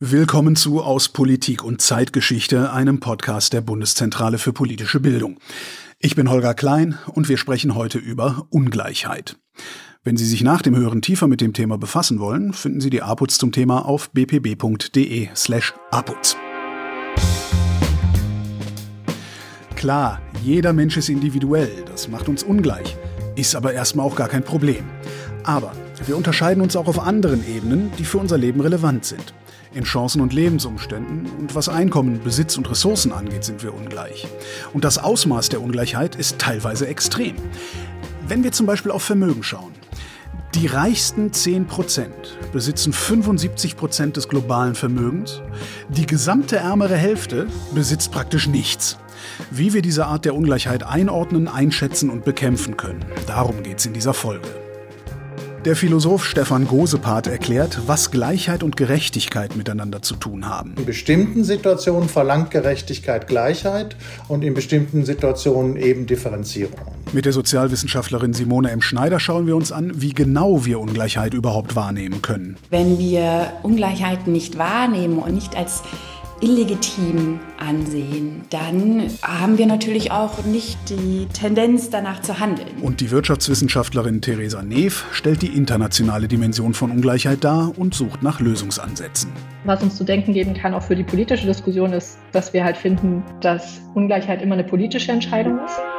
Willkommen zu Aus Politik und Zeitgeschichte, einem Podcast der Bundeszentrale für politische Bildung. Ich bin Holger Klein und wir sprechen heute über Ungleichheit. Wenn Sie sich nach dem Hören tiefer mit dem Thema befassen wollen, finden Sie die APUZ zum Thema auf bpb.de slash APUZ. Klar, jeder Mensch ist individuell, das macht uns ungleich, ist aber erstmal auch gar kein Problem. Aber wir unterscheiden uns auch auf anderen Ebenen, die für unser Leben relevant sind. In Chancen und Lebensumständen und was Einkommen, Besitz und Ressourcen angeht, sind wir ungleich. Und das Ausmaß der Ungleichheit ist teilweise extrem. Wenn wir zum Beispiel auf Vermögen schauen. Die reichsten 10% besitzen 75% des globalen Vermögens. Die gesamte ärmere Hälfte besitzt praktisch nichts. Wie wir diese Art der Ungleichheit einordnen, einschätzen und bekämpfen können, darum geht es in dieser Folge. Der Philosoph Stefan Gosepart erklärt, was Gleichheit und Gerechtigkeit miteinander zu tun haben. In bestimmten Situationen verlangt Gerechtigkeit Gleichheit und in bestimmten Situationen eben Differenzierung. Mit der Sozialwissenschaftlerin Simone M. Schneider schauen wir uns an, wie genau wir Ungleichheit überhaupt wahrnehmen können. Wenn wir Ungleichheiten nicht wahrnehmen und nicht als illegitim ansehen, dann haben wir natürlich auch nicht die Tendenz danach zu handeln. Und die Wirtschaftswissenschaftlerin Theresa Neef stellt die internationale Dimension von Ungleichheit dar und sucht nach Lösungsansätzen. Was uns zu denken geben kann, auch für die politische Diskussion, ist, dass wir halt finden, dass Ungleichheit immer eine politische Entscheidung ist.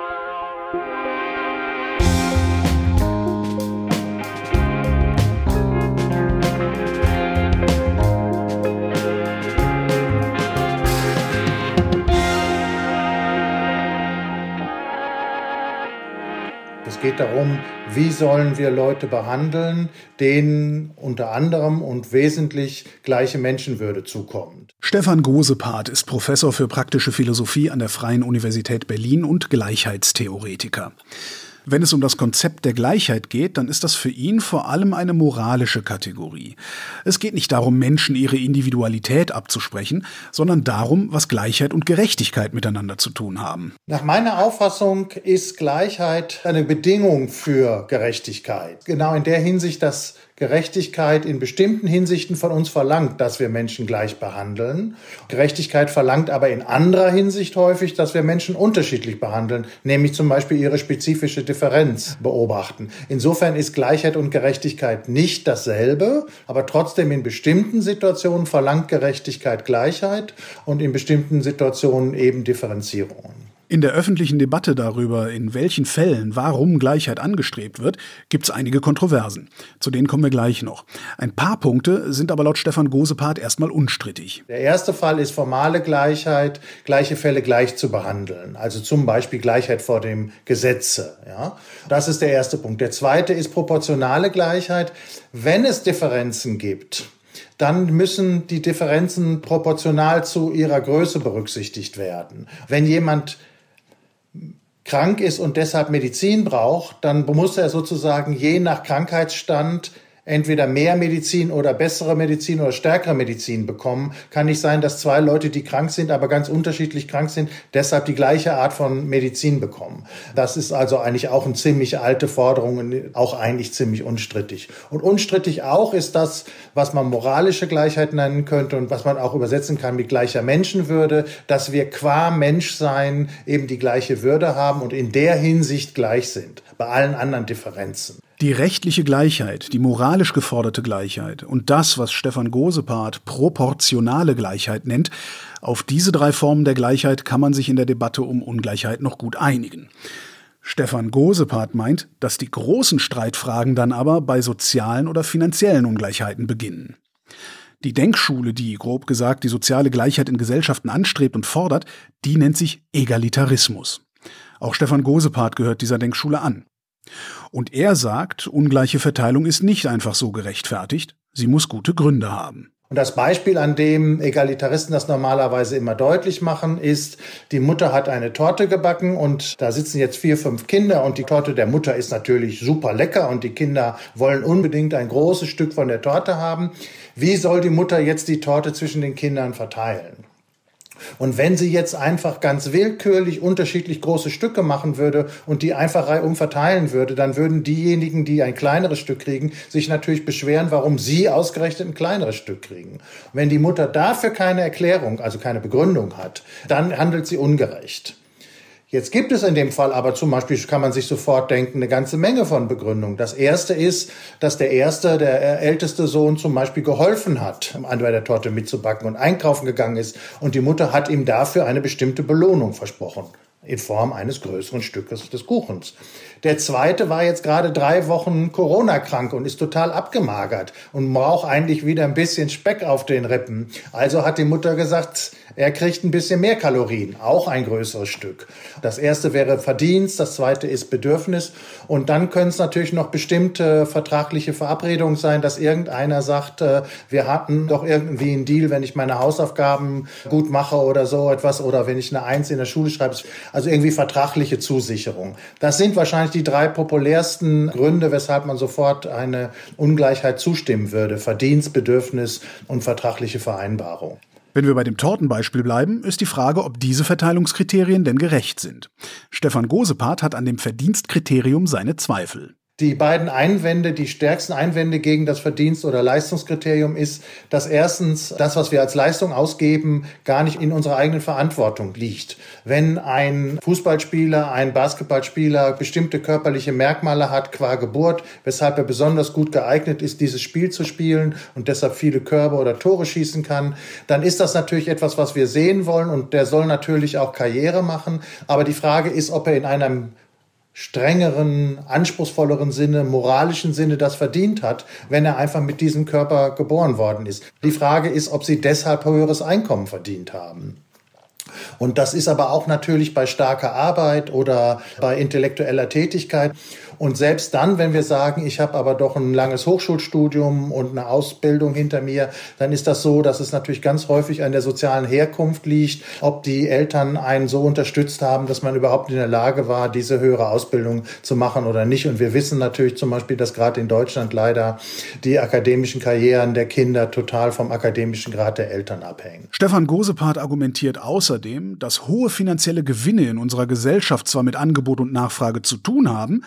Es geht darum, wie sollen wir Leute behandeln, denen unter anderem und wesentlich gleiche Menschenwürde zukommt. Stefan Gosepart ist Professor für praktische Philosophie an der Freien Universität Berlin und Gleichheitstheoretiker. Wenn es um das Konzept der Gleichheit geht, dann ist das für ihn vor allem eine moralische Kategorie. Es geht nicht darum, Menschen ihre Individualität abzusprechen, sondern darum, was Gleichheit und Gerechtigkeit miteinander zu tun haben. Nach meiner Auffassung ist Gleichheit eine Bedingung für Gerechtigkeit. Genau in der Hinsicht, dass Gerechtigkeit in bestimmten Hinsichten von uns verlangt, dass wir Menschen gleich behandeln. Gerechtigkeit verlangt aber in anderer Hinsicht häufig, dass wir Menschen unterschiedlich behandeln, nämlich zum Beispiel ihre spezifische Differenz beobachten. Insofern ist Gleichheit und Gerechtigkeit nicht dasselbe, aber trotzdem in bestimmten Situationen verlangt Gerechtigkeit Gleichheit und in bestimmten Situationen eben Differenzierungen. In der öffentlichen Debatte darüber, in welchen Fällen warum Gleichheit angestrebt wird, gibt es einige Kontroversen. Zu denen kommen wir gleich noch. Ein paar Punkte sind aber laut Stefan Gosepart erstmal unstrittig. Der erste Fall ist formale Gleichheit, gleiche Fälle gleich zu behandeln. Also zum Beispiel Gleichheit vor dem Gesetze. Ja? Das ist der erste Punkt. Der zweite ist proportionale Gleichheit. Wenn es Differenzen gibt, dann müssen die Differenzen proportional zu ihrer Größe berücksichtigt werden. Wenn jemand krank ist und deshalb Medizin braucht, dann muss er sozusagen je nach Krankheitsstand entweder mehr Medizin oder bessere Medizin oder stärkere Medizin bekommen. Kann nicht sein, dass zwei Leute, die krank sind, aber ganz unterschiedlich krank sind, deshalb die gleiche Art von Medizin bekommen. Das ist also eigentlich auch eine ziemlich alte Forderung und auch eigentlich ziemlich unstrittig. Und unstrittig auch ist das, was man moralische Gleichheit nennen könnte und was man auch übersetzen kann mit gleicher Menschenwürde, dass wir qua Menschsein eben die gleiche Würde haben und in der Hinsicht gleich sind, bei allen anderen Differenzen. Die rechtliche Gleichheit, die moralisch geforderte Gleichheit und das, was Stefan Gosepart proportionale Gleichheit nennt, auf diese drei Formen der Gleichheit kann man sich in der Debatte um Ungleichheit noch gut einigen. Stefan Gosepart meint, dass die großen Streitfragen dann aber bei sozialen oder finanziellen Ungleichheiten beginnen. Die Denkschule, die grob gesagt die soziale Gleichheit in Gesellschaften anstrebt und fordert, die nennt sich Egalitarismus. Auch Stefan Gosepart gehört dieser Denkschule an. Und er sagt, ungleiche Verteilung ist nicht einfach so gerechtfertigt, sie muss gute Gründe haben. Und das Beispiel, an dem Egalitaristen das normalerweise immer deutlich machen, ist, die Mutter hat eine Torte gebacken und da sitzen jetzt vier, fünf Kinder und die Torte der Mutter ist natürlich super lecker und die Kinder wollen unbedingt ein großes Stück von der Torte haben. Wie soll die Mutter jetzt die Torte zwischen den Kindern verteilen? Und wenn sie jetzt einfach ganz willkürlich unterschiedlich große Stücke machen würde und die einfach reihum verteilen würde, dann würden diejenigen, die ein kleineres Stück kriegen, sich natürlich beschweren, warum sie ausgerechnet ein kleineres Stück kriegen. wenn die Mutter dafür keine Erklärung, also keine Begründung hat, dann handelt sie ungerecht. Jetzt gibt es in dem Fall aber zum Beispiel, kann man sich sofort denken, eine ganze Menge von Begründungen. Das erste ist, dass der erste, der älteste Sohn zum Beispiel geholfen hat, an der Torte mitzubacken und einkaufen gegangen ist. Und die Mutter hat ihm dafür eine bestimmte Belohnung versprochen in Form eines größeren Stückes des Kuchens. Der zweite war jetzt gerade drei Wochen Corona-krank und ist total abgemagert und braucht eigentlich wieder ein bisschen Speck auf den Rippen. Also hat die Mutter gesagt, er kriegt ein bisschen mehr Kalorien, auch ein größeres Stück. Das erste wäre Verdienst, das zweite ist Bedürfnis. Und dann können es natürlich noch bestimmte vertragliche Verabredungen sein, dass irgendeiner sagt, äh, wir hatten doch irgendwie einen Deal, wenn ich meine Hausaufgaben gut mache oder so etwas oder wenn ich eine Eins in der Schule schreibe. Also irgendwie vertragliche Zusicherung. Das sind wahrscheinlich die drei populärsten Gründe, weshalb man sofort eine Ungleichheit zustimmen würde. Verdienst, Bedürfnis und vertragliche Vereinbarung. Wenn wir bei dem Tortenbeispiel bleiben, ist die Frage, ob diese Verteilungskriterien denn gerecht sind. Stefan Gosepart hat an dem Verdienstkriterium seine Zweifel. Die beiden Einwände, die stärksten Einwände gegen das Verdienst- oder Leistungskriterium ist, dass erstens das, was wir als Leistung ausgeben, gar nicht in unserer eigenen Verantwortung liegt. Wenn ein Fußballspieler, ein Basketballspieler bestimmte körperliche Merkmale hat qua Geburt, weshalb er besonders gut geeignet ist, dieses Spiel zu spielen und deshalb viele Körbe oder Tore schießen kann, dann ist das natürlich etwas, was wir sehen wollen und der soll natürlich auch Karriere machen. Aber die Frage ist, ob er in einem strengeren, anspruchsvolleren Sinne, moralischen Sinne das verdient hat, wenn er einfach mit diesem Körper geboren worden ist. Die Frage ist, ob sie deshalb höheres Einkommen verdient haben. Und das ist aber auch natürlich bei starker Arbeit oder bei intellektueller Tätigkeit. Und selbst dann, wenn wir sagen, ich habe aber doch ein langes Hochschulstudium und eine Ausbildung hinter mir, dann ist das so, dass es natürlich ganz häufig an der sozialen Herkunft liegt, ob die Eltern einen so unterstützt haben, dass man überhaupt in der Lage war, diese höhere Ausbildung zu machen oder nicht. Und wir wissen natürlich zum Beispiel, dass gerade in Deutschland leider die akademischen Karrieren der Kinder total vom akademischen Grad der Eltern abhängen. Stefan Gosepart argumentiert außerdem, dass hohe finanzielle Gewinne in unserer Gesellschaft zwar mit Angebot und Nachfrage zu tun haben,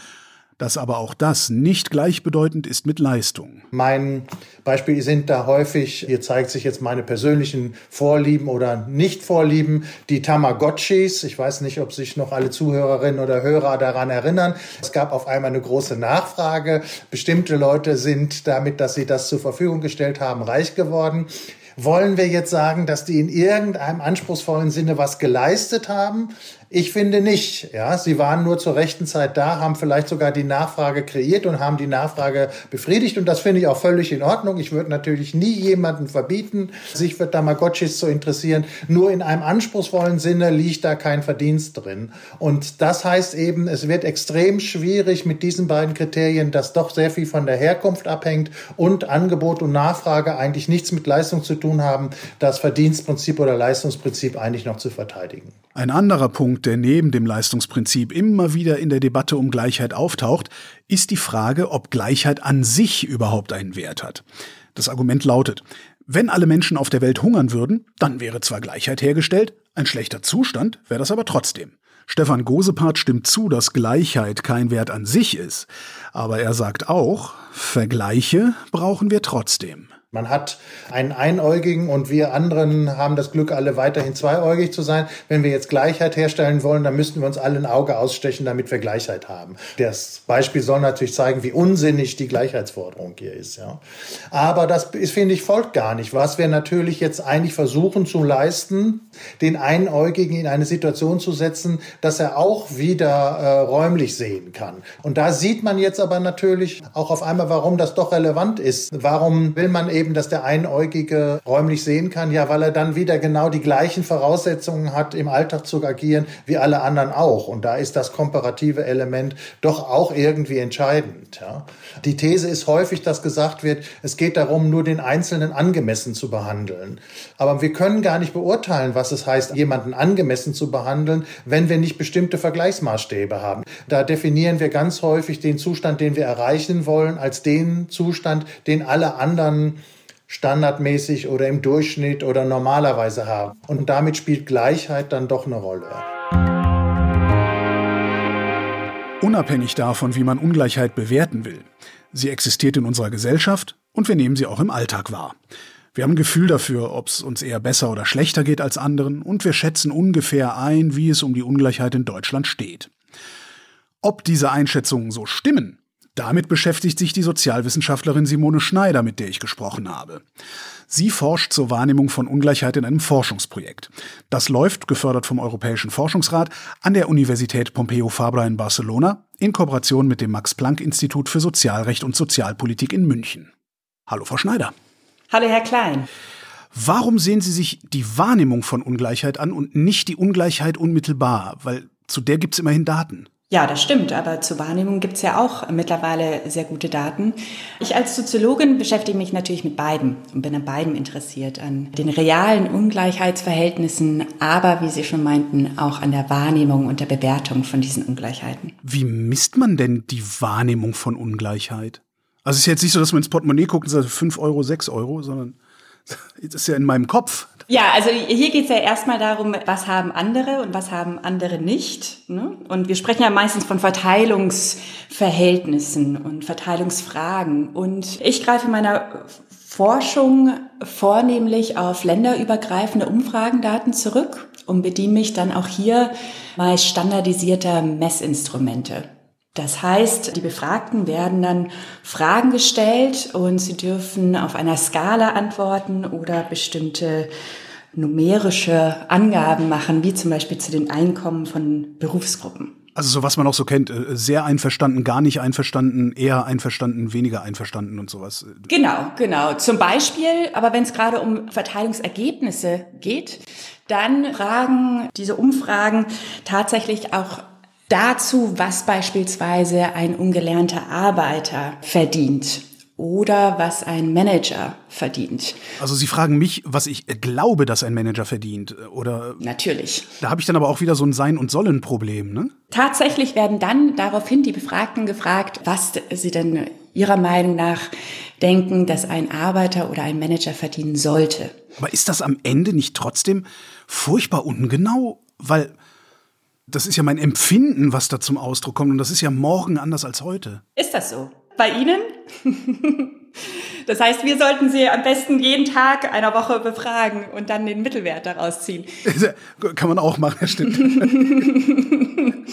dass aber auch das nicht gleichbedeutend ist mit Leistung. Mein Beispiel sind da häufig, hier zeigt sich jetzt meine persönlichen Vorlieben oder Nicht-Vorlieben, die Tamagotchis. Ich weiß nicht, ob sich noch alle Zuhörerinnen oder Hörer daran erinnern. Es gab auf einmal eine große Nachfrage. Bestimmte Leute sind damit, dass sie das zur Verfügung gestellt haben, reich geworden. Wollen wir jetzt sagen, dass die in irgendeinem anspruchsvollen Sinne was geleistet haben? Ich finde nicht. Ja, sie waren nur zur rechten Zeit da, haben vielleicht sogar die Nachfrage kreiert und haben die Nachfrage befriedigt. Und das finde ich auch völlig in Ordnung. Ich würde natürlich nie jemanden verbieten, sich für Tamagotchis zu interessieren. Nur in einem anspruchsvollen Sinne liegt da kein Verdienst drin. Und das heißt eben, es wird extrem schwierig mit diesen beiden Kriterien, dass doch sehr viel von der Herkunft abhängt und Angebot und Nachfrage eigentlich nichts mit Leistung zu tun haben, das Verdienstprinzip oder Leistungsprinzip eigentlich noch zu verteidigen. Ein anderer Punkt, der neben dem Leistungsprinzip immer wieder in der Debatte um Gleichheit auftaucht, ist die Frage, ob Gleichheit an sich überhaupt einen Wert hat. Das Argument lautet, wenn alle Menschen auf der Welt hungern würden, dann wäre zwar Gleichheit hergestellt, ein schlechter Zustand wäre das aber trotzdem. Stefan Gosepart stimmt zu, dass Gleichheit kein Wert an sich ist, aber er sagt auch, Vergleiche brauchen wir trotzdem. Man hat einen Einäugigen und wir anderen haben das Glück, alle weiterhin zweiäugig zu sein. Wenn wir jetzt Gleichheit herstellen wollen, dann müssten wir uns alle ein Auge ausstechen, damit wir Gleichheit haben. Das Beispiel soll natürlich zeigen, wie unsinnig die Gleichheitsforderung hier ist. Ja. Aber das ist, finde ich, folgt gar nicht. Was wir natürlich jetzt eigentlich versuchen zu leisten, den Einäugigen in eine Situation zu setzen, dass er auch wieder äh, räumlich sehen kann. Und da sieht man jetzt aber natürlich auch auf einmal, warum das doch relevant ist. Warum will man eben eben, dass der Einäugige räumlich sehen kann? Ja, weil er dann wieder genau die gleichen Voraussetzungen hat, im Alltag zu agieren, wie alle anderen auch. Und da ist das komparative Element doch auch irgendwie entscheidend. Ja. Die These ist häufig, dass gesagt wird, es geht darum, nur den Einzelnen angemessen zu behandeln. Aber wir können gar nicht beurteilen, was es heißt, jemanden angemessen zu behandeln, wenn wir nicht bestimmte Vergleichsmaßstäbe haben. Da definieren wir ganz häufig den Zustand, den wir erreichen wollen, als den Zustand, den alle anderen standardmäßig oder im Durchschnitt oder normalerweise haben. Und damit spielt Gleichheit dann doch eine Rolle. Unabhängig davon, wie man Ungleichheit bewerten will. Sie existiert in unserer Gesellschaft und wir nehmen sie auch im Alltag wahr. Wir haben ein Gefühl dafür, ob es uns eher besser oder schlechter geht als anderen und wir schätzen ungefähr ein, wie es um die Ungleichheit in Deutschland steht. Ob diese Einschätzungen so stimmen, damit beschäftigt sich die Sozialwissenschaftlerin Simone Schneider, mit der ich gesprochen habe. Sie forscht zur Wahrnehmung von Ungleichheit in einem Forschungsprojekt. Das läuft, gefördert vom Europäischen Forschungsrat, an der Universität Pompeu Fabra in Barcelona in Kooperation mit dem Max-Planck-Institut für Sozialrecht und Sozialpolitik in München. Hallo, Frau Schneider. Hallo, Herr Klein. Warum sehen Sie sich die Wahrnehmung von Ungleichheit an und nicht die Ungleichheit unmittelbar? Weil zu der gibt es immerhin Daten. Ja, das stimmt, aber zur Wahrnehmung gibt es ja auch mittlerweile sehr gute Daten. Ich als Soziologin beschäftige mich natürlich mit beiden und bin an beiden interessiert, an den realen Ungleichheitsverhältnissen, aber wie Sie schon meinten, auch an der Wahrnehmung und der Bewertung von diesen Ungleichheiten. Wie misst man denn die Wahrnehmung von Ungleichheit? Also es ist jetzt nicht so, dass man ins Portemonnaie guckt und sagt 5 Euro, 6 Euro, sondern das ist ja in meinem Kopf. Ja, also hier geht es ja erstmal darum, was haben andere und was haben andere nicht. Ne? Und wir sprechen ja meistens von Verteilungsverhältnissen und Verteilungsfragen. Und ich greife in meiner Forschung vornehmlich auf länderübergreifende Umfragendaten zurück und bediene mich dann auch hier meist standardisierter Messinstrumente. Das heißt, die Befragten werden dann Fragen gestellt und sie dürfen auf einer Skala antworten oder bestimmte numerische Angaben machen, wie zum Beispiel zu den Einkommen von Berufsgruppen. Also so was man auch so kennt, äh, sehr einverstanden, gar nicht einverstanden, eher einverstanden, weniger einverstanden und sowas. Genau, genau. Zum Beispiel, aber wenn es gerade um Verteilungsergebnisse geht, dann fragen diese Umfragen tatsächlich auch dazu, was beispielsweise ein ungelernter Arbeiter verdient oder was ein Manager verdient. Also Sie fragen mich, was ich glaube, dass ein Manager verdient, oder? Natürlich. Da habe ich dann aber auch wieder so ein Sein- und Sollen-Problem, ne? Tatsächlich werden dann daraufhin die Befragten gefragt, was sie denn ihrer Meinung nach denken, dass ein Arbeiter oder ein Manager verdienen sollte. Aber ist das am Ende nicht trotzdem furchtbar ungenau? Weil das ist ja mein Empfinden, was da zum Ausdruck kommt. Und das ist ja morgen anders als heute. Ist das so? Bei Ihnen? Das heißt, wir sollten Sie am besten jeden Tag einer Woche befragen und dann den Mittelwert daraus ziehen. Kann man auch machen, stimmt.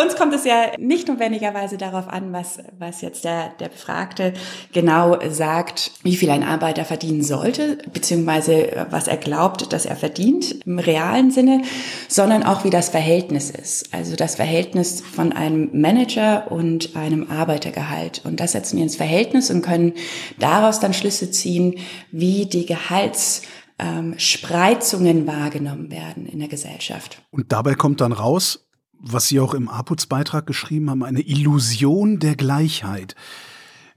Uns kommt es ja nicht notwendigerweise darauf an, was, was jetzt der, der Befragte genau sagt, wie viel ein Arbeiter verdienen sollte, beziehungsweise was er glaubt, dass er verdient im realen Sinne, sondern auch wie das Verhältnis ist. Also das Verhältnis von einem Manager und einem Arbeitergehalt. Und das setzen wir ins Verhältnis und können daraus dann Schlüsse ziehen, wie die Gehalts ähm, Spreizungen wahrgenommen werden in der Gesellschaft. Und dabei kommt dann raus, was Sie auch im APUZ-Beitrag geschrieben haben, eine Illusion der Gleichheit.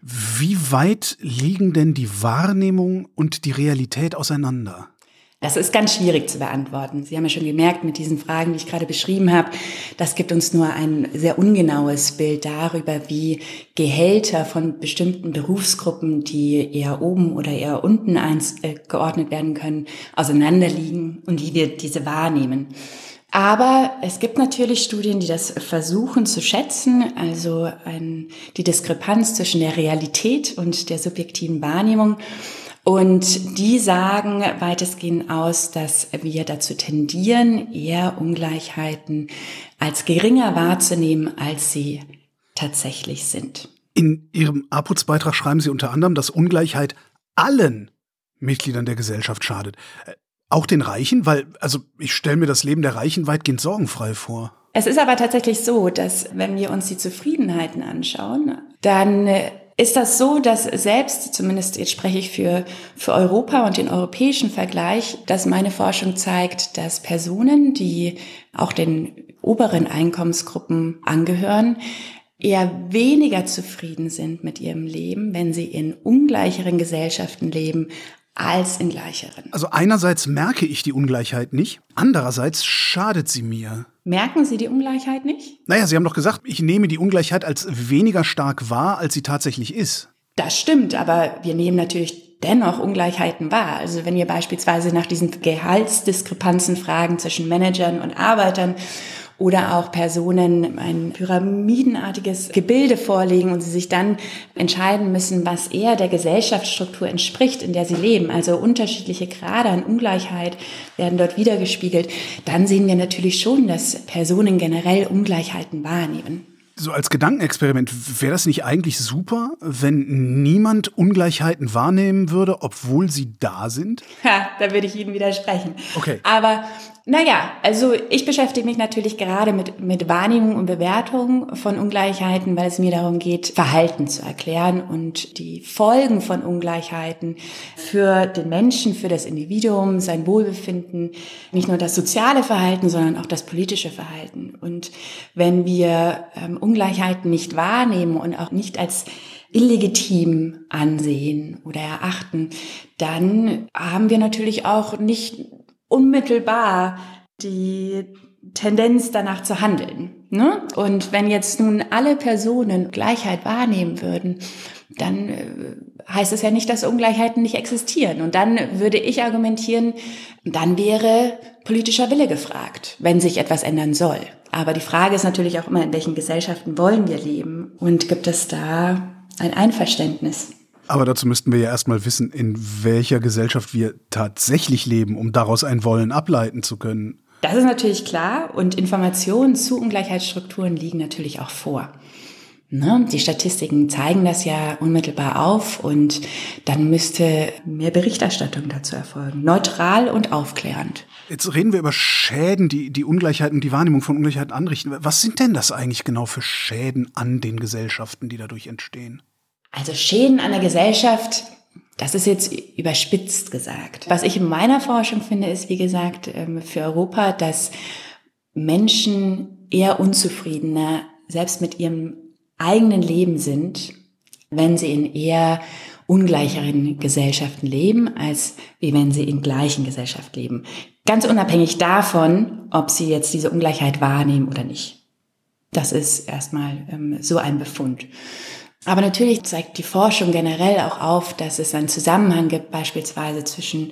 Wie weit liegen denn die Wahrnehmung und die Realität auseinander? Das ist ganz schwierig zu beantworten. Sie haben ja schon gemerkt mit diesen Fragen, die ich gerade beschrieben habe, das gibt uns nur ein sehr ungenaues Bild darüber, wie Gehälter von bestimmten Berufsgruppen, die eher oben oder eher unten eingeordnet werden können, auseinanderliegen und wie wir diese wahrnehmen. Aber es gibt natürlich Studien, die das versuchen zu schätzen, also ein, die Diskrepanz zwischen der Realität und der subjektiven Wahrnehmung. Und die sagen weitestgehend aus, dass wir dazu tendieren, eher Ungleichheiten als geringer wahrzunehmen, als sie tatsächlich sind. In Ihrem APUZ-Beitrag schreiben Sie unter anderem, dass Ungleichheit allen Mitgliedern der Gesellschaft schadet. Auch den Reichen? Weil, also ich stelle mir das Leben der Reichen weitgehend sorgenfrei vor. Es ist aber tatsächlich so, dass wenn wir uns die Zufriedenheiten anschauen, dann ist das so, dass selbst, zumindest jetzt spreche ich für, für Europa und den europäischen Vergleich, dass meine Forschung zeigt, dass Personen, die auch den oberen Einkommensgruppen angehören, eher weniger zufrieden sind mit ihrem Leben, wenn sie in ungleicheren Gesellschaften leben, als in gleicheren. Also einerseits merke ich die Ungleichheit nicht, andererseits schadet sie mir. Merken Sie die Ungleichheit nicht? Naja, Sie haben doch gesagt, ich nehme die Ungleichheit als weniger stark wahr, als sie tatsächlich ist. Das stimmt, aber wir nehmen natürlich dennoch Ungleichheiten wahr. Also wenn wir beispielsweise nach diesen Gehaltsdiskrepanzen fragen zwischen Managern und Arbeitern oder auch Personen ein pyramidenartiges Gebilde vorlegen und sie sich dann entscheiden müssen, was eher der Gesellschaftsstruktur entspricht, in der sie leben. Also unterschiedliche Grade an Ungleichheit werden dort wiedergespiegelt. Dann sehen wir natürlich schon, dass Personen generell Ungleichheiten wahrnehmen. So als Gedankenexperiment, wäre das nicht eigentlich super, wenn niemand Ungleichheiten wahrnehmen würde, obwohl sie da sind? Ja, da würde ich Ihnen widersprechen. Okay. Aber naja, also ich beschäftige mich natürlich gerade mit, mit Wahrnehmung und Bewertung von Ungleichheiten, weil es mir darum geht, Verhalten zu erklären und die Folgen von Ungleichheiten für den Menschen, für das Individuum, sein Wohlbefinden, nicht nur das soziale Verhalten, sondern auch das politische Verhalten. Und wenn wir ähm, Ungleichheiten nicht wahrnehmen und auch nicht als illegitim ansehen oder erachten, dann haben wir natürlich auch nicht unmittelbar die Tendenz danach zu handeln. Ne? Und wenn jetzt nun alle Personen Gleichheit wahrnehmen würden, dann äh, heißt es ja nicht, dass Ungleichheiten nicht existieren. Und dann würde ich argumentieren, dann wäre politischer Wille gefragt, wenn sich etwas ändern soll. Aber die Frage ist natürlich auch immer, in welchen Gesellschaften wollen wir leben und gibt es da ein Einverständnis? Aber dazu müssten wir ja erstmal wissen, in welcher Gesellschaft wir tatsächlich leben, um daraus ein Wollen ableiten zu können. Das ist natürlich klar und Informationen zu Ungleichheitsstrukturen liegen natürlich auch vor. Ne? Die Statistiken zeigen das ja unmittelbar auf und dann müsste mehr Berichterstattung dazu erfolgen. Neutral und aufklärend. Jetzt reden wir über Schäden, die die Ungleichheiten, die Wahrnehmung von Ungleichheiten anrichten. Was sind denn das eigentlich genau für Schäden an den Gesellschaften, die dadurch entstehen? Also Schäden an der Gesellschaft, das ist jetzt überspitzt gesagt. Was ich in meiner Forschung finde, ist, wie gesagt, ähm, für Europa, dass Menschen eher unzufriedener selbst mit ihrem eigenen Leben sind, wenn sie in eher ungleicheren Gesellschaften leben, als wie wenn sie in gleichen Gesellschaften leben. Ganz unabhängig davon, ob sie jetzt diese Ungleichheit wahrnehmen oder nicht. Das ist erstmal ähm, so ein Befund. Aber natürlich zeigt die Forschung generell auch auf, dass es einen Zusammenhang gibt, beispielsweise zwischen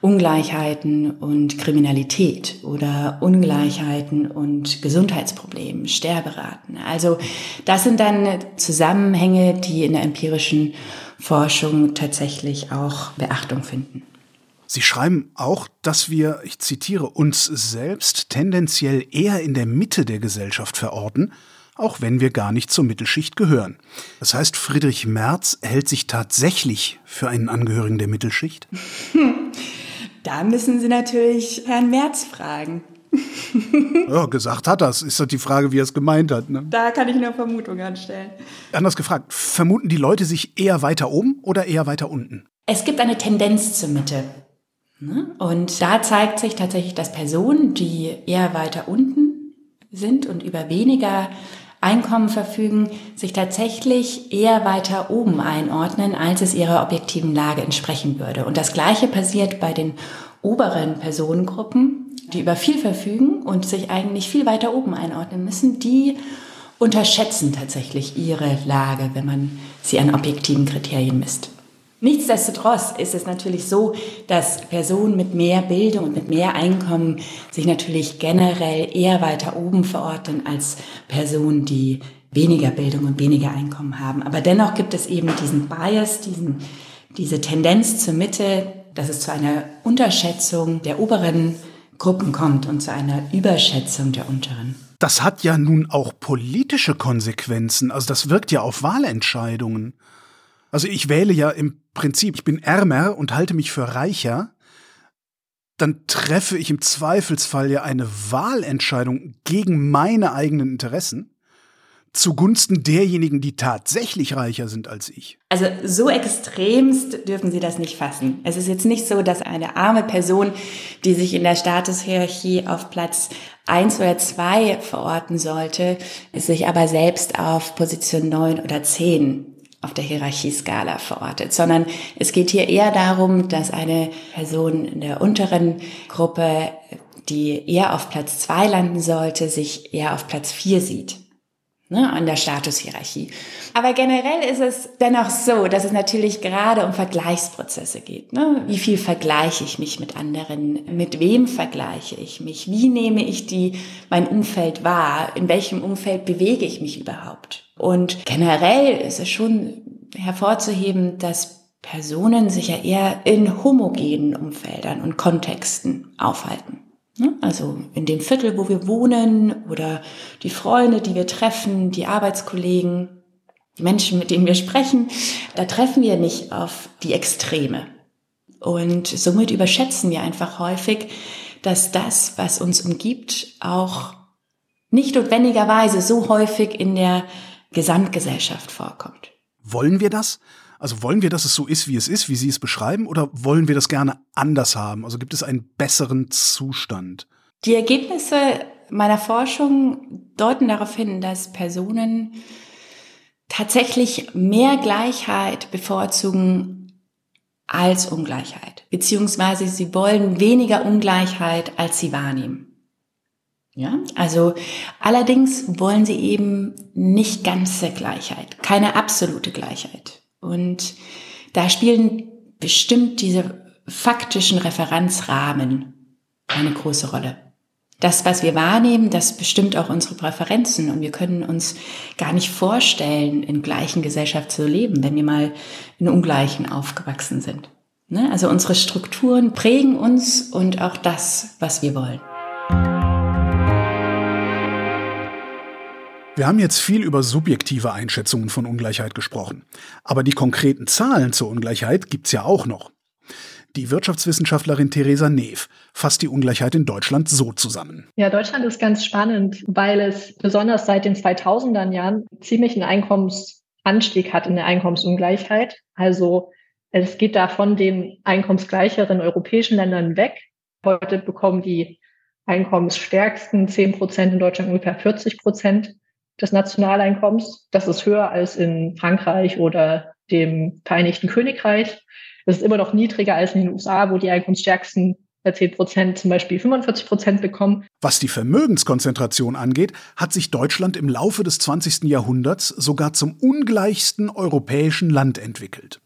Ungleichheiten und Kriminalität oder Ungleichheiten und Gesundheitsproblemen, Sterberaten. Also das sind dann Zusammenhänge, die in der empirischen Forschung tatsächlich auch Beachtung finden. Sie schreiben auch, dass wir, ich zitiere, uns selbst tendenziell eher in der Mitte der Gesellschaft verorten auch wenn wir gar nicht zur Mittelschicht gehören. Das heißt, Friedrich Merz hält sich tatsächlich für einen Angehörigen der Mittelschicht? Da müssen Sie natürlich Herrn Merz fragen. ja, gesagt hat das. Ist doch die Frage, wie er es gemeint hat. Ne? Da kann ich nur Vermutungen anstellen. Anders gefragt, vermuten die Leute sich eher weiter oben oder eher weiter unten? Es gibt eine Tendenz zur Mitte. Ne? Und da zeigt sich tatsächlich, dass Personen, die eher weiter unten sind und über weniger Einkommen verfügen, sich tatsächlich eher weiter oben einordnen, als es ihrer objektiven Lage entsprechen würde. Und das Gleiche passiert bei den oberen Personengruppen, die über viel verfügen und sich eigentlich viel weiter oben einordnen müssen. Die unterschätzen tatsächlich ihre Lage, wenn man sie an objektiven Kriterien misst. Nichtsdestotrotz ist es natürlich so, dass Personen mit mehr Bildung und mit mehr Einkommen sich natürlich generell eher weiter oben verorten als Personen, die weniger Bildung und weniger Einkommen haben. Aber dennoch gibt es eben diesen Bias, diesen, diese Tendenz zur Mitte, dass es zu einer Unterschätzung der oberen Gruppen kommt und zu einer Überschätzung der unteren. Das hat ja nun auch politische Konsequenzen. Also das wirkt ja auf Wahlentscheidungen. Also ich wähle ja im Prinzip, ich bin ärmer und halte mich für reicher, dann treffe ich im Zweifelsfall ja eine Wahlentscheidung gegen meine eigenen Interessen zugunsten derjenigen, die tatsächlich reicher sind als ich. Also so extremst dürfen Sie das nicht fassen. Es ist jetzt nicht so, dass eine arme Person, die sich in der Statushierarchie auf Platz eins oder zwei verorten sollte, sich aber selbst auf Position neun oder zehn auf der Hierarchieskala verortet, sondern es geht hier eher darum, dass eine Person in der unteren Gruppe, die eher auf Platz zwei landen sollte, sich eher auf Platz vier sieht. ne, an der Statushierarchie. Aber generell ist es dennoch so, dass es natürlich gerade um Vergleichsprozesse geht. Ne? Wie viel vergleiche ich mich mit anderen? Mit wem vergleiche ich mich? Wie nehme ich die, mein Umfeld wahr? In welchem Umfeld bewege ich mich überhaupt? Und generell ist es schon hervorzuheben, dass Personen sich ja eher in homogenen Umfeldern und Kontexten aufhalten. Ne? Also in dem Viertel, wo wir wohnen oder die Freunde, die wir treffen, die Arbeitskollegen, die Menschen, mit denen wir sprechen, da treffen wir nicht auf die Extreme. Und somit überschätzen wir einfach häufig, dass das, was uns umgibt, auch nicht notwendigerweise so häufig in der Gesamtgesellschaft vorkommt. Wollen wir das? Also wollen wir, dass es so ist, wie es ist, wie Sie es beschreiben, oder wollen wir das gerne anders haben? Also gibt es einen besseren Zustand? Die Ergebnisse meiner Forschung deuten darauf hin, dass Personen tatsächlich mehr Gleichheit bevorzugen als Ungleichheit, beziehungsweise sie wollen weniger Ungleichheit, als sie wahrnehmen. Ja, also allerdings wollen sie eben nicht ganze Gleichheit, keine absolute Gleichheit. Und da spielen bestimmt diese faktischen Referenzrahmen eine große Rolle. Das, was wir wahrnehmen, das bestimmt auch unsere Präferenzen und wir können uns gar nicht vorstellen, in gleichen Gesellschaft zu leben, wenn wir mal in ungleichen aufgewachsen sind. Ne? Also unsere Strukturen prägen uns und auch das, was wir wollen. Wir haben jetzt viel über subjektive Einschätzungen von Ungleichheit gesprochen. Aber die konkreten Zahlen zur Ungleichheit gibt's ja auch noch. Die Wirtschaftswissenschaftlerin Theresa Neef fasst die Ungleichheit in Deutschland so zusammen. Ja, Deutschland ist ganz spannend, weil es besonders seit den 2000er Jahren ziemlich einen Einkommensanstieg hat in der Einkommensungleichheit. Also es geht da von den einkommensgleicheren europäischen Ländern weg. Heute bekommen die einkommensstärksten 10 Prozent in Deutschland ungefähr 40 Prozent des Nationaleinkommens. Das ist höher als in Frankreich oder dem Vereinigten Königreich. Das ist immer noch niedriger als in den USA, wo die Einkommensstärksten 10 Prozent zum Beispiel 45 Prozent bekommen. Was die Vermögenskonzentration angeht, hat sich Deutschland im Laufe des 20. Jahrhunderts sogar zum ungleichsten europäischen Land entwickelt.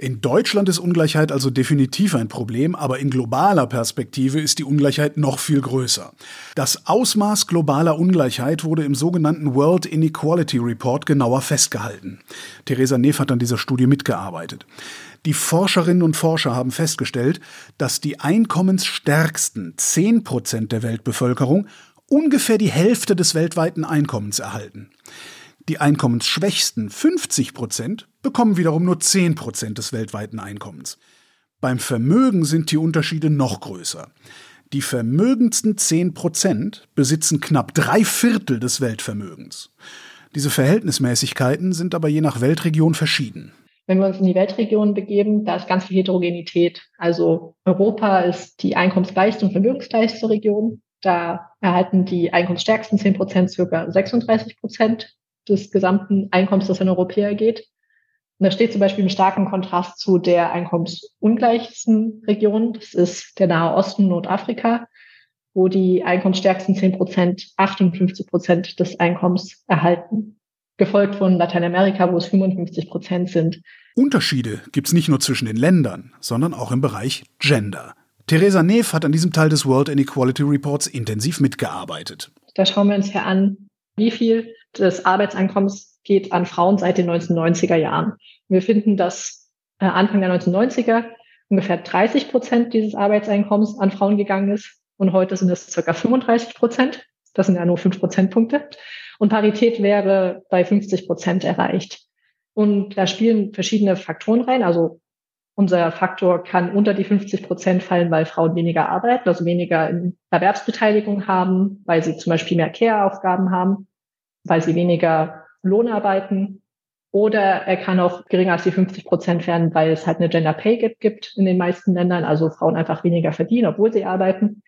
In Deutschland ist Ungleichheit also definitiv ein Problem, aber in globaler Perspektive ist die Ungleichheit noch viel größer. Das Ausmaß globaler Ungleichheit wurde im sogenannten World Inequality Report genauer festgehalten. Theresa Neff hat an dieser Studie mitgearbeitet. Die Forscherinnen und Forscher haben festgestellt, dass die einkommensstärksten 10 Prozent der Weltbevölkerung ungefähr die Hälfte des weltweiten Einkommens erhalten. Die einkommensschwächsten 50 Prozent bekommen wiederum nur 10 Prozent des weltweiten Einkommens. Beim Vermögen sind die Unterschiede noch größer. Die vermögendsten 10 Prozent besitzen knapp drei Viertel des Weltvermögens. Diese Verhältnismäßigkeiten sind aber je nach Weltregion verschieden. Wenn wir uns in die Weltregion begeben, da ist ganz viel Heterogenität. Also Europa ist die einkommensgleichste und vermögensgleichste Region. Da erhalten die einkommensstärksten 10 Prozent circa 36 Prozent des gesamten Einkommens, das an Europäer geht. Und das steht zum Beispiel im starken Kontrast zu der einkommensungleichsten Region. Das ist der Nahe Osten, Nordafrika, wo die einkommensstärksten 10 Prozent 58 Prozent des Einkommens erhalten. Gefolgt von Lateinamerika, wo es 55 Prozent sind. Unterschiede gibt es nicht nur zwischen den Ländern, sondern auch im Bereich Gender. Theresa Neef hat an diesem Teil des World Inequality Reports intensiv mitgearbeitet. Da schauen wir uns ja an, wie viel des Arbeitseinkommens geht an Frauen seit den 1990er Jahren. Wir finden, dass äh, Anfang der 1990er ungefähr 30 Prozent dieses Arbeitseinkommens an Frauen gegangen ist und heute sind es circa 35 Prozent. Das sind ja nur fünf Prozentpunkte. Und Parität wäre bei 50 Prozent erreicht. Und da spielen verschiedene Faktoren rein. Also unser Faktor kann unter die 50 Prozent fallen, weil Frauen weniger arbeiten, also weniger in Erwerbsbeteiligung haben, weil sie zum Beispiel mehr Care-Aufgaben haben weil sie weniger Lohn arbeiten. Oder er kann auch geringer als die 50 Prozent werden, weil es halt eine Gender Pay Gap gibt in den meisten Ländern, also Frauen einfach weniger verdienen, obwohl sie arbeiten.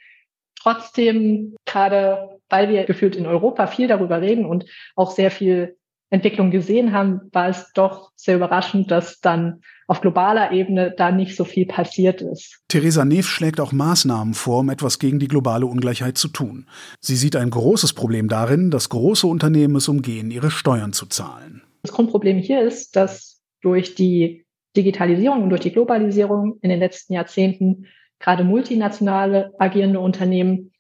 Trotzdem, gerade weil wir gefühlt in Europa viel darüber reden und auch sehr viel Entwicklung gesehen haben, war es doch sehr überraschend, dass dann auf globaler Ebene da nicht so viel passiert ist. Theresa Neef schlägt auch Maßnahmen vor, um etwas gegen die globale Ungleichheit zu tun. Sie sieht ein großes Problem darin, dass große Unternehmen es umgehen, ihre Steuern zu zahlen. Das Grundproblem hier ist, dass durch die Digitalisierung und durch die Globalisierung in den letzten Jahrzehnten gerade multinationale agierende Unternehmen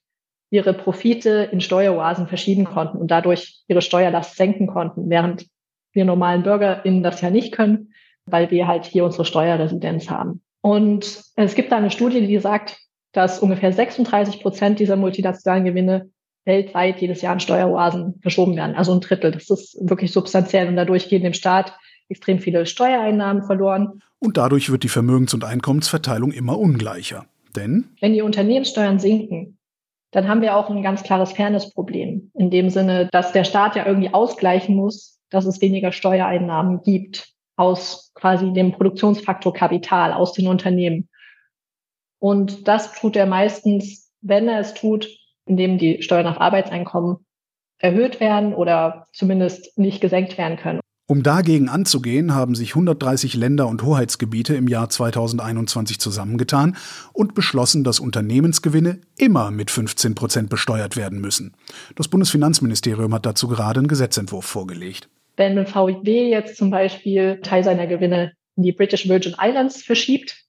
ihre Profite in Steueroasen verschieben konnten und dadurch ihre Steuerlast senken konnten, während wir normalen BürgerInnen das ja nicht können weil wir halt hier unsere Steuerresidenz haben. Und es gibt da eine Studie, die sagt, dass ungefähr 36 Prozent dieser multinationalen Gewinne weltweit jedes Jahr in Steueroasen verschoben werden. Also ein Drittel. Das ist wirklich substanziell und dadurch gehen dem Staat extrem viele Steuereinnahmen verloren. Und dadurch wird die Vermögens- und Einkommensverteilung immer ungleicher. Denn wenn die Unternehmenssteuern sinken, dann haben wir auch ein ganz klares Fairnessproblem. In dem Sinne, dass der Staat ja irgendwie ausgleichen muss, dass es weniger Steuereinnahmen gibt aus quasi dem Produktionsfaktor Kapital aus den Unternehmen. Und das tut er meistens, wenn er es tut, indem die Steuern auf Arbeitseinkommen erhöht werden oder zumindest nicht gesenkt werden können. Um dagegen anzugehen, haben sich 130 Länder und Hoheitsgebiete im Jahr 2021 zusammengetan und beschlossen, dass Unternehmensgewinne immer mit 15 Prozent besteuert werden müssen. Das Bundesfinanzministerium hat dazu gerade einen Gesetzentwurf vorgelegt. Wenn VW jetzt zum Beispiel Teil seiner Gewinne in die British Virgin Islands verschiebt,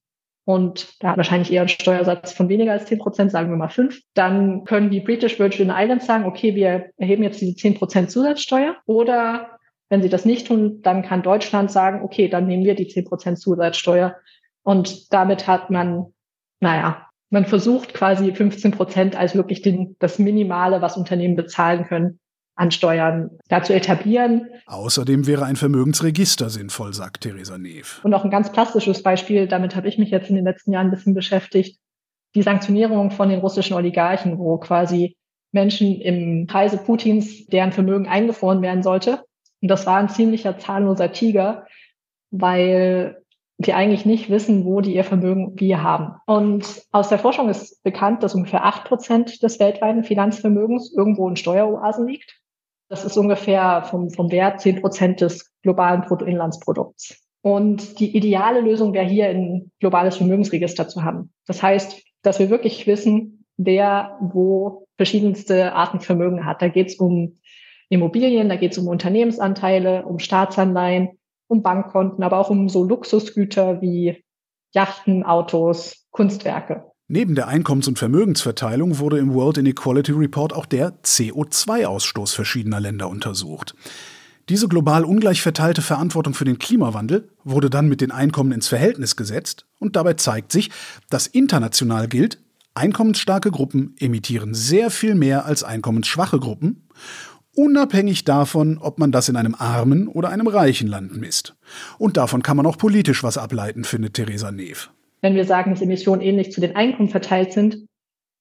und da hat wahrscheinlich eher einen Steuersatz von weniger als 10 Prozent, sagen wir mal 5, dann können die British Virgin Islands sagen, okay, wir erheben jetzt diese 10 Prozent Zusatzsteuer. Oder wenn sie das nicht tun, dann kann Deutschland sagen, okay, dann nehmen wir die 10 Prozent Zusatzsteuer. Und damit hat man, naja, man versucht quasi 15 Prozent als wirklich den, das Minimale, was Unternehmen bezahlen können, an Steuern da zu etablieren. Außerdem wäre ein Vermögensregister sinnvoll, sagt Theresa Neef. Und auch ein ganz plastisches Beispiel, damit habe ich mich jetzt in den letzten Jahren ein bisschen beschäftigt, die Sanktionierung von den russischen Oligarchen, wo quasi Menschen im Preise Putins, deren Vermögen eingefroren werden sollte. Und das war ein ziemlicher zahnloser Tiger, weil die eigentlich nicht wissen, wo die ihr Vermögen wie haben. Und aus der Forschung ist bekannt, dass ungefähr acht Prozent des weltweiten Finanzvermögens irgendwo in Steueroasen liegt. Das ist ungefähr vom, vom Wert zehn Prozent des globalen Bruttoinlandsprodukts. Und die ideale Lösung wäre hier ein globales Vermögensregister zu haben. Das heißt, dass wir wirklich wissen, wer wo verschiedenste Arten Vermögen hat. Da geht es um Immobilien, da geht es um Unternehmensanteile, um Staatsanleihen, um Bankkonten, aber auch um so Luxusgüter wie Yachten, Autos, Kunstwerke. Neben der Einkommens- und Vermögensverteilung wurde im World Inequality Report auch der CO2-Ausstoß verschiedener Länder untersucht. Diese global ungleich verteilte Verantwortung für den Klimawandel wurde dann mit den Einkommen ins Verhältnis gesetzt und dabei zeigt sich, dass international gilt, einkommensstarke Gruppen emittieren sehr viel mehr als einkommensschwache Gruppen, unabhängig davon, ob man das in einem armen oder einem reichen Land misst. Und davon kann man auch politisch was ableiten, findet Theresa Neef. Wenn wir sagen, dass Emissionen ähnlich zu den Einkommen verteilt sind,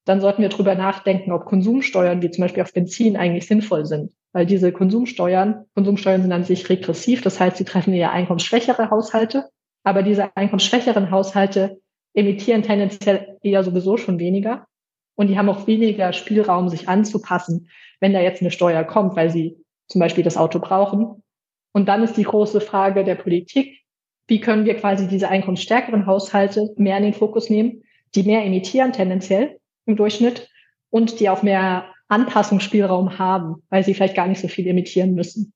dann sollten wir darüber nachdenken, ob Konsumsteuern wie zum Beispiel auf Benzin eigentlich sinnvoll sind. Weil diese Konsumsteuern, Konsumsteuern sind an sich regressiv, das heißt, sie treffen eher einkommensschwächere Haushalte, aber diese einkommensschwächeren Haushalte emittieren tendenziell eher sowieso schon weniger. Und die haben auch weniger Spielraum, sich anzupassen, wenn da jetzt eine Steuer kommt, weil sie zum Beispiel das Auto brauchen. Und dann ist die große Frage der Politik, wie können wir quasi diese einkommensstärkeren Haushalte mehr in den Fokus nehmen, die mehr emittieren tendenziell im Durchschnitt und die auch mehr Anpassungsspielraum haben, weil sie vielleicht gar nicht so viel emittieren müssen.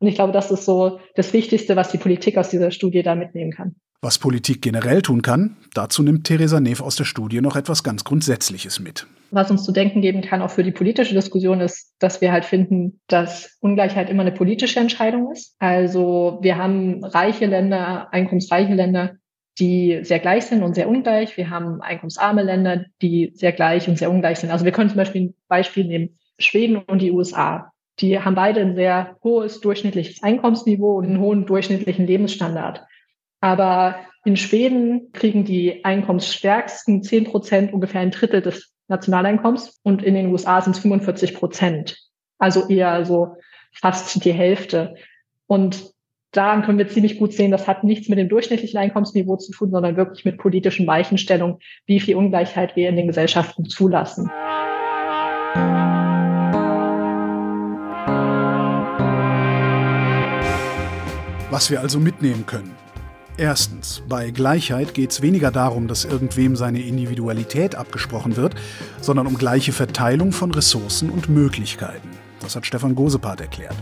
Und ich glaube, das ist so das Wichtigste, was die Politik aus dieser Studie da mitnehmen kann. Was Politik generell tun kann, dazu nimmt Theresa Neef aus der Studie noch etwas ganz Grundsätzliches mit. Was uns zu denken geben kann, auch für die politische Diskussion, ist, dass wir halt finden, dass Ungleichheit immer eine politische Entscheidung ist. Also wir haben reiche Länder, einkommensreiche Länder, die sehr gleich sind und sehr ungleich. Wir haben einkommensarme Länder, die sehr gleich und sehr ungleich sind. Also wir können zum Beispiel ein Beispiel nehmen, Schweden und die USA. Die haben beide ein sehr hohes durchschnittliches Einkommensniveau und einen hohen durchschnittlichen Lebensstandard. Aber in Schweden kriegen die einkommensstärksten 10 Prozent ungefähr ein Drittel des Nationaleinkommens und in den USA sind es 45 Prozent. Also eher so fast die Hälfte. Und daran können wir ziemlich gut sehen, das hat nichts mit dem durchschnittlichen Einkommensniveau zu tun, sondern wirklich mit politischen Weichenstellungen, wie viel Ungleichheit wir in den Gesellschaften zulassen. Was wir also mitnehmen können. Erstens, bei Gleichheit geht es weniger darum, dass irgendwem seine Individualität abgesprochen wird, sondern um gleiche Verteilung von Ressourcen und Möglichkeiten. Das hat Stefan Gosepart erklärt.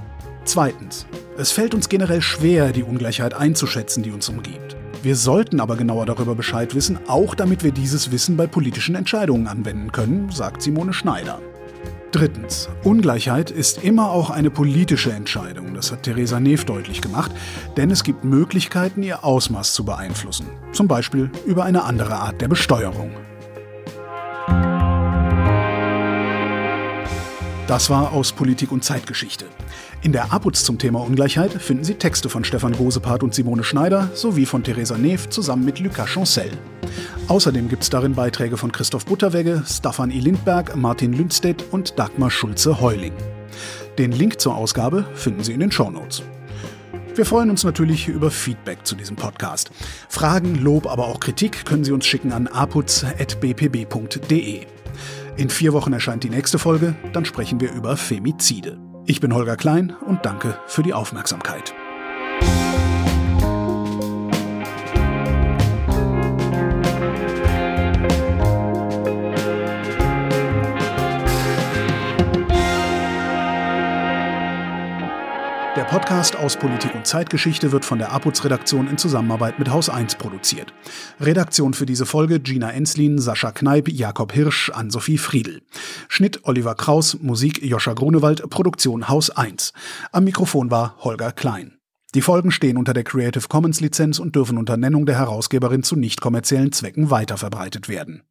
Zweitens, es fällt uns generell schwer, die Ungleichheit einzuschätzen, die uns umgibt. Wir sollten aber genauer darüber Bescheid wissen, auch damit wir dieses Wissen bei politischen Entscheidungen anwenden können, sagt Simone Schneider. Drittens. Ungleichheit ist immer auch eine politische Entscheidung. Das hat Theresa Neff deutlich gemacht. Denn es gibt Möglichkeiten, ihr Ausmaß zu beeinflussen. Zum Beispiel über eine andere Art der Besteuerung. Das war aus Politik und Zeitgeschichte. In der Abuz zum Thema Ungleichheit finden Sie Texte von Stefan Gosepart und Simone Schneider sowie von Theresa Neff zusammen mit Lucas Chancel. Außerdem gibt es darin Beiträge von Christoph Butterwegge, Staffan I. Lindberg, Martin Lündstedt und Dagmar Schulze-Heuling. Den Link zur Ausgabe finden Sie in den Shownotes. Wir freuen uns natürlich über Feedback zu diesem Podcast. Fragen, Lob, aber auch Kritik können Sie uns schicken an aputz.bpb.de. In vier Wochen erscheint die nächste Folge, dann sprechen wir über Femizide. Ich bin Holger Klein und danke für die Aufmerksamkeit. Podcast aus Politik und Zeitgeschichte wird von der APUZ-Redaktion in Zusammenarbeit mit Haus 1 produziert. Redaktion für diese Folge Gina Enslin, Sascha Kneip, Jakob Hirsch, Ann-Sophie Friedl. Schnitt Oliver Kraus, Musik Joscha Grunewald, Produktion Haus 1. Am Mikrofon war Holger Klein. Die Folgen stehen unter der Creative Commons Lizenz und dürfen unter Nennung der Herausgeberin zu nicht kommerziellen Zwecken weiterverbreitet werden.